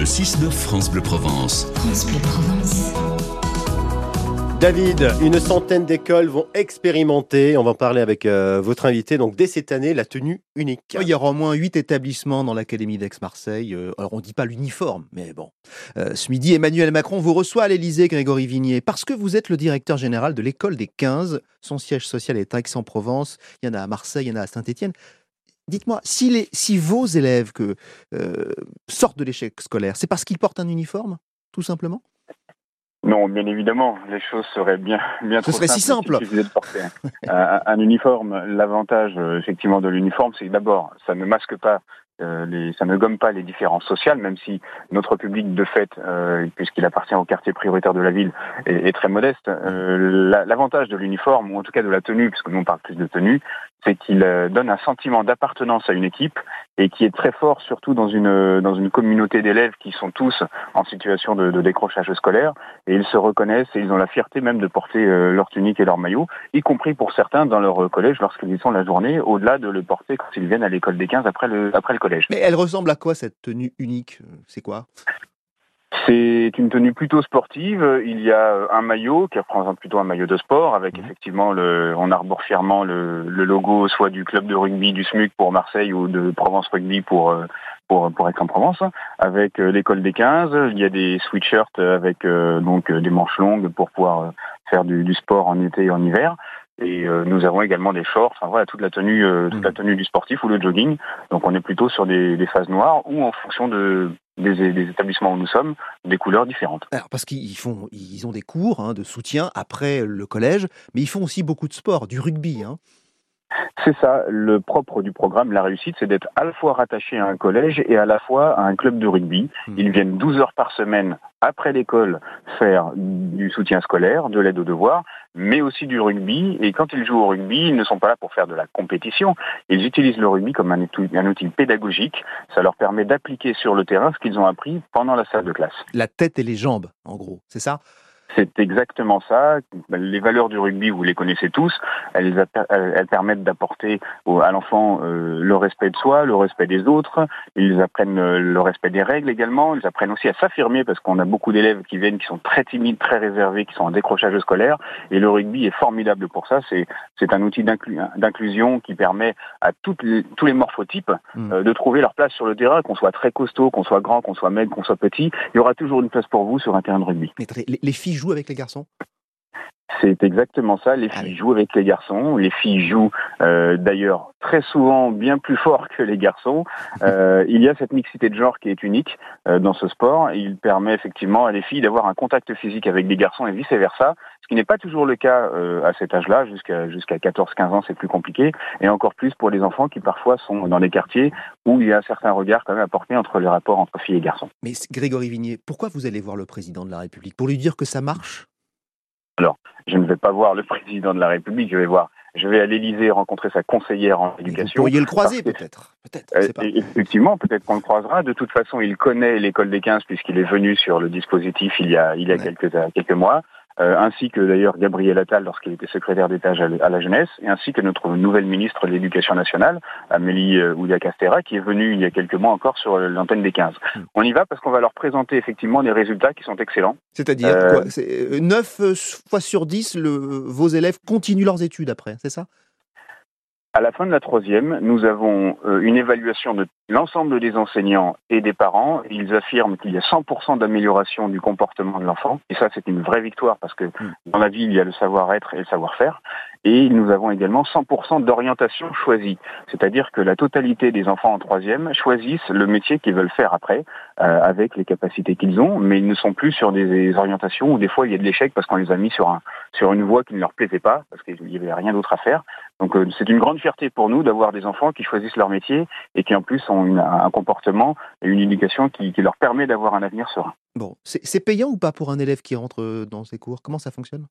Le 6-9 France Bleu Provence. France Bleu Provence. David, une centaine d'écoles vont expérimenter, on va en parler avec euh, votre invité, donc dès cette année, la tenue unique. Il y aura au moins huit établissements dans l'Académie d'Aix-Marseille. Euh, alors on ne dit pas l'uniforme, mais bon. Euh, ce midi, Emmanuel Macron vous reçoit à l'Élysée, Grégory Vignier, parce que vous êtes le directeur général de l'école des 15. Son siège social est à Aix-en-Provence. Il y en a à Marseille, il y en a à Saint-Étienne. Dites-moi, si, les, si vos élèves que, euh, sortent de l'échec scolaire, c'est parce qu'ils portent un uniforme, tout simplement? Non, bien évidemment, les choses seraient bien, bien Ce trop serait si simples simple. s'il suffisait de porter un, un- un uniforme. L'avantage, euh, effectivement, de l'uniforme, c'est que d'abord, ça ne masque pas euh, ça ne gomme pas les différences sociales, même si notre public de fait, euh, puisqu'il appartient au quartier prioritaire de la ville, est, très modeste. Euh, la- L'avantage de l'uniforme, ou en tout cas de la tenue, puisque nous on parle plus de tenue, c'est qu'il donne un sentiment d'appartenance à une équipe et qui est très fort, surtout dans une dans une communauté d'élèves qui sont tous en situation de, décrochage scolaire. Et ils se reconnaissent et ils ont la fierté même de porter euh, leur tunique et leur maillot, y compris pour certains dans leur euh, collège lorsqu'ils y sont la journée, au-delà de le porter quand ils viennent à l'école des 15 après le après le collège. Mais elle ressemble à quoi cette tenue unique? Euh, C'est quoi? C'est une tenue plutôt sportive. Il y a euh, un maillot qui représente plutôt un maillot de sport avec Mhm. effectivement le, on arbore fièrement le, le logo soit du club de rugby du SMUC pour Marseille ou de Provence Rugby pour euh, pour, pour Aix-en-Provence. Avec euh, l'école des 15, il y a des sweatshirts avec euh, donc des manches longues pour pouvoir faire du, du sport en été et en hiver. Et euh, nous avons également des shorts, enfin voilà toute la tenue, euh, toute Mhm. la tenue du sportif ou le jogging. Donc on est plutôt sur des, des phases noires ou en fonction de des, établissements où nous sommes, des couleurs différentes. Alors, parce qu'ils font, ils ont des cours hein, de soutien après le collège, mais ils font aussi beaucoup de sport, du rugby. Hein. C'est ça, le propre du programme, la réussite, c'est d'être à la fois rattaché à un collège et à la fois à un club de rugby. Mhm. Ils viennent 12 heures par semaine après l'école faire du soutien scolaire, de l'aide aux devoirs, mais aussi du rugby. Et quand ils jouent au rugby, ils ne sont pas là pour faire de la compétition. Ils utilisent le rugby comme un outil, un outil pédagogique. Ça leur permet d'appliquer sur le terrain ce qu'ils ont appris pendant la salle de classe. La tête et les jambes, en gros, c'est ça? C'est exactement ça. Les valeurs du rugby, vous les connaissez tous. Elles, elles- permettent d'apporter à l'enfant euh, le respect de soi, le respect des autres. Ils apprennent euh, le respect des règles également. Ils apprennent aussi à s'affirmer parce qu'on a beaucoup d'élèves qui viennent, qui sont très timides, très réservés, qui sont en décrochage scolaire. Et le rugby est formidable pour ça. C'est c'est un outil d'inclu- d'inclusion qui permet à toutes les- tous les morphotypes Mm. euh, de trouver leur place sur le terrain, qu'on soit très costaud, qu'on soit grand, qu'on soit maigre, qu'on soit petit. Il y aura toujours une place pour vous sur un terrain de rugby. Les filles jouent avec les garçons C'est exactement ça. Les Ah filles jouent avec les garçons. Les filles jouent euh, d'ailleurs très souvent bien plus fort que les garçons. Euh, il y a cette mixité de genre qui est unique euh, dans ce sport. Il permet effectivement à les filles d'avoir un contact physique avec des garçons et vice versa, ce qui n'est pas toujours le cas euh, à cet âge-là. Jusqu'à jusqu'à 14-15 ans, c'est plus compliqué, et encore plus pour les enfants qui parfois sont dans des quartiers où il y a un certain regard quand même à porter entre les rapports entre filles et garçons. Mais Grégory Vignier, pourquoi vous allez voir le président de la République? Pour lui dire que ça marche? Je ne vais pas voir le président de la République. Je vais voir. Je vais à l'Élysée rencontrer sa conseillère en Vous éducation. pourriez le croiser peut-être. Peut-être, Euh, pas. effectivement, peut-être qu'on le croisera. De toute façon, il connaît l'école des 15 puisqu'il est venu sur le dispositif il y a, il y a Ouais. quelques, quelques mois, euh, ainsi que d'ailleurs Gabriel Attal lorsqu'il était secrétaire d'État à la- jeunesse, et ainsi que notre nouvelle ministre de l'Éducation nationale, Amélie euh, Oudéa-Castéra, qui est venue il y a quelques mois encore sur l'antenne des 15. Hmm. On y va parce qu'on va leur présenter effectivement des résultats qui sont excellents. C'est-à-dire euh, quoi? Euh, 9 euh, fois sur 10, le, vos élèves continuent leurs études après, c'est ça? À la fin de la troisième, nous avons euh, une évaluation de l'ensemble des enseignants et des parents. Ils affirment qu'il y a 100% d'amélioration du comportement de l'enfant. Et ça, c'est une vraie victoire parce que dans la vie, il y a le savoir-être et le savoir-faire. Et nous avons également 100% d'orientation choisie. C'est-à-dire que la totalité des enfants en troisième choisissent le métier qu'ils veulent faire après, euh, avec les capacités qu'ils ont, mais ils ne sont plus sur des orientations où des fois il y a de l'échec parce qu'on les a mis sur, un, sur une voie qui ne leur plaisait pas, parce qu'il n'y avait rien d'autre à faire. Donc euh, c'est une grande fierté pour nous d'avoir des enfants qui choisissent leur métier et qui en plus ont un comportement et une éducation qui, qui leur permet d'avoir un avenir serein. Bon, c'est c'est payant ou pas pour un élève qui rentre euh, dans ces cours? Comment ça fonctionne?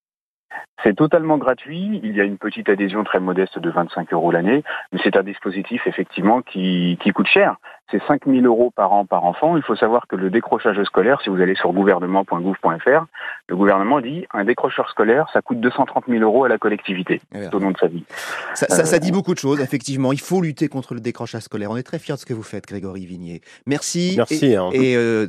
C'est totalement gratuit. Il y a une petite adhésion très modeste de 25 euros l'année, mais c'est un dispositif effectivement qui, qui coûte cher. C'est 5 000 euros par an par enfant. Il faut savoir que le décrochage scolaire, si vous allez sur gouvernement.gouv.fr, le gouvernement dit un décrocheur scolaire, ça coûte 230 000 euros à la collectivité tout au long de sa vie. Ça, ça, ça, dit beaucoup de choses, effectivement. Il faut lutter contre le décrochage scolaire. On est très fiers de ce que vous faites, Grégory Vignier. Merci. Merci. Et, hein. et euh,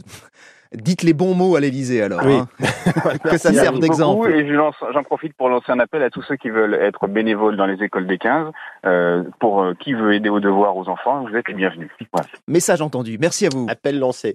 dites les bons mots à l'Élysée alors. Oui. hein. que ça serve Merci d'exemple. Et je lance- j'en profite pour lancer un appel à tous ceux qui veulent être bénévoles dans les écoles des 15. Euh, pour euh, qui veut aider aux devoirs aux enfants, vous êtes les bienvenus. Voilà. Message entendu. Merci à vous. Appel lancé.